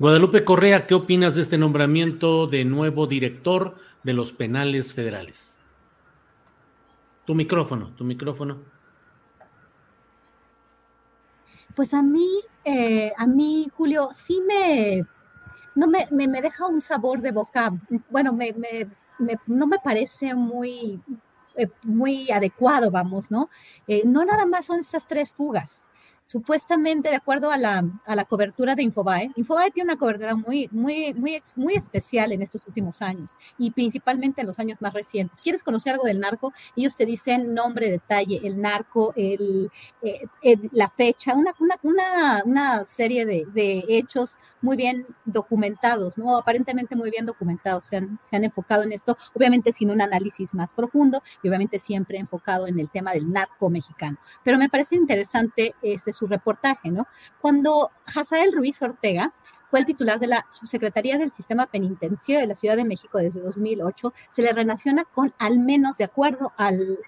Guadalupe Correa, ¿qué opinas de este nombramiento de nuevo director de los penales federales? Tu micrófono, tu micrófono. Pues a mí, eh, a mí, Julio, sí me, no me, me, me, deja un sabor de boca, bueno, me, no me parece muy, eh, muy adecuado, vamos, ¿no? Eh, no nada más son estas tres fugas supuestamente, de acuerdo a la, a la, cobertura de Infobae, Infobae tiene una cobertura muy, muy, muy, muy especial en estos últimos años y principalmente en los años más recientes. ¿Quieres conocer algo del narco? Ellos te dicen nombre, detalle, el narco, el, eh, la fecha, una, una, una serie de, de, hechos muy bien documentados, ¿no? Aparentemente muy bien documentados, se han, se han enfocado en esto, obviamente sin un análisis más profundo y obviamente siempre enfocado en el tema del narco mexicano. Pero me parece interesante ese su reportaje, ¿no? Cuando Hazael Ruiz Ortega fue el titular de la Subsecretaría del Sistema Penitenciario de la Ciudad de México desde 2008, se le relaciona con al menos, de acuerdo al,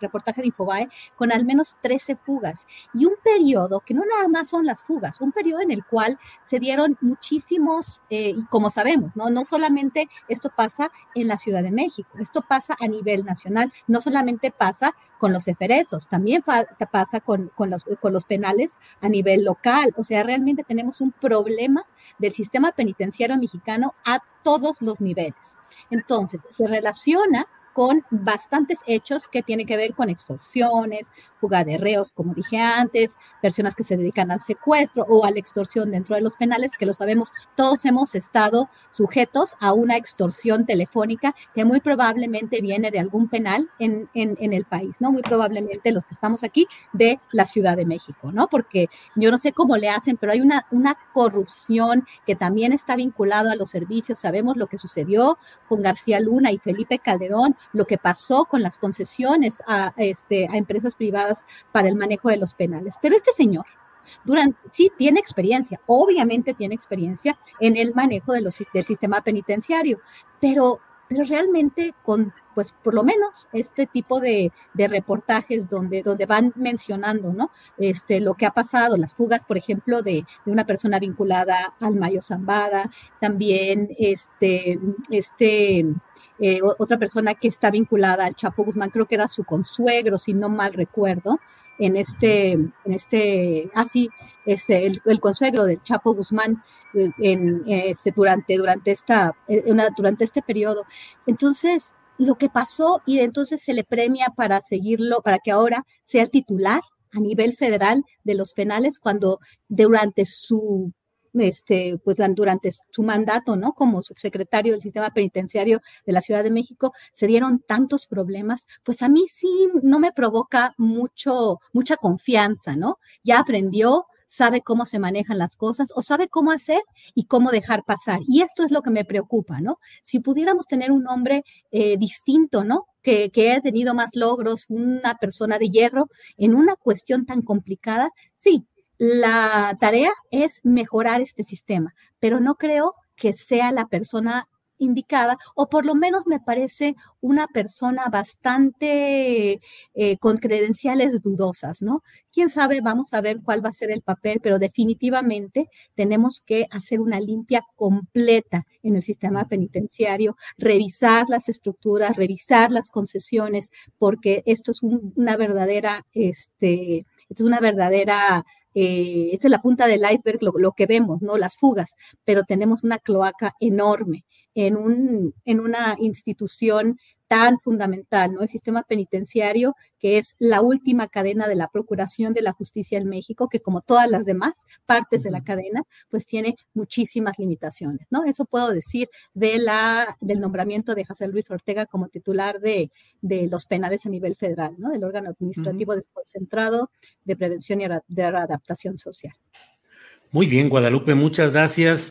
reportaje de Infobae, con al menos 13 fugas y un periodo que no nada más son las fugas, un periodo en el cual se dieron muchísimos, eh, como sabemos, ¿no? no solamente esto pasa en la Ciudad de México, esto pasa a nivel nacional, no solamente pasa con los eferesos, también pasa con, con, los, con los penales a nivel local, o sea, realmente tenemos un problema del sistema penitenciario mexicano a todos los niveles. Entonces, se relaciona con bastantes hechos que tienen que ver con extorsiones, fuga de reos, como dije antes, personas que se dedican al secuestro o a la extorsión dentro de los penales, que lo sabemos, todos hemos estado sujetos a una extorsión telefónica que muy probablemente viene de algún penal en, en, el país, ¿no? Muy probablemente los que estamos aquí de la Ciudad de México, ¿no? Porque yo no sé cómo le hacen, pero hay una, una corrupción que también está vinculado a los servicios. Sabemos lo que sucedió con García Luna y Felipe Calderón, lo que pasó con las concesiones a, este, a empresas privadas para el manejo de los penales. Pero este señor, durante, sí tiene experiencia, obviamente tiene experiencia en el manejo de los, del sistema penitenciario, pero, pero realmente con, pues por lo menos este tipo de, de, reportajes donde, donde van mencionando, ¿no? Este, lo que ha pasado, las fugas, por ejemplo, de, de una persona vinculada al Mayo Zambada, también este, este, eh, otra persona que está vinculada al Chapo Guzmán, creo que era su consuegro, si no mal recuerdo, en este, en este, así, ah, este, el, consuegro del Chapo Guzmán eh, en, este, durante, durante, esta, eh, durante este periodo. Entonces, lo que pasó y entonces se le premia para seguirlo, para que ahora sea el titular a nivel federal de los penales cuando durante su este, pues durante su mandato, ¿no? Como subsecretario del sistema penitenciario de la Ciudad de México, se dieron tantos problemas, pues a mí sí no me provoca mucho, mucha confianza, ¿no? Ya aprendió, sabe cómo se manejan las cosas o sabe cómo hacer y cómo dejar pasar. Y esto es lo que me preocupa, ¿no? Si pudiéramos tener un hombre eh, distinto, ¿no? Que, que ha tenido más logros, una persona de hierro en una cuestión tan complicada, sí, la tarea es mejorar este sistema, pero no creo que sea la persona indicada, o por lo menos me parece una persona bastante eh, con credenciales dudosas, ¿no? Quién sabe, vamos a ver cuál va a ser el papel, pero definitivamente tenemos que hacer una limpia completa en el sistema penitenciario, revisar las estructuras, revisar las concesiones, porque esto es una verdadera, este, es una verdadera eh, esta es la punta del iceberg, lo, que vemos, ¿no? Las fugas, pero tenemos una cloaca enorme en, un, en una institución tan fundamental, ¿no? El sistema penitenciario, que es la última cadena de la procuración de la justicia en México, que como todas las demás partes de la cadena, pues tiene muchísimas limitaciones, ¿no? Eso puedo decir de la, del nombramiento de José Luis Ortega como titular de, de los penales a nivel federal, ¿no? Del órgano administrativo desconcentrado de prevención y de adaptación social. Muy bien, Guadalupe, muchas gracias.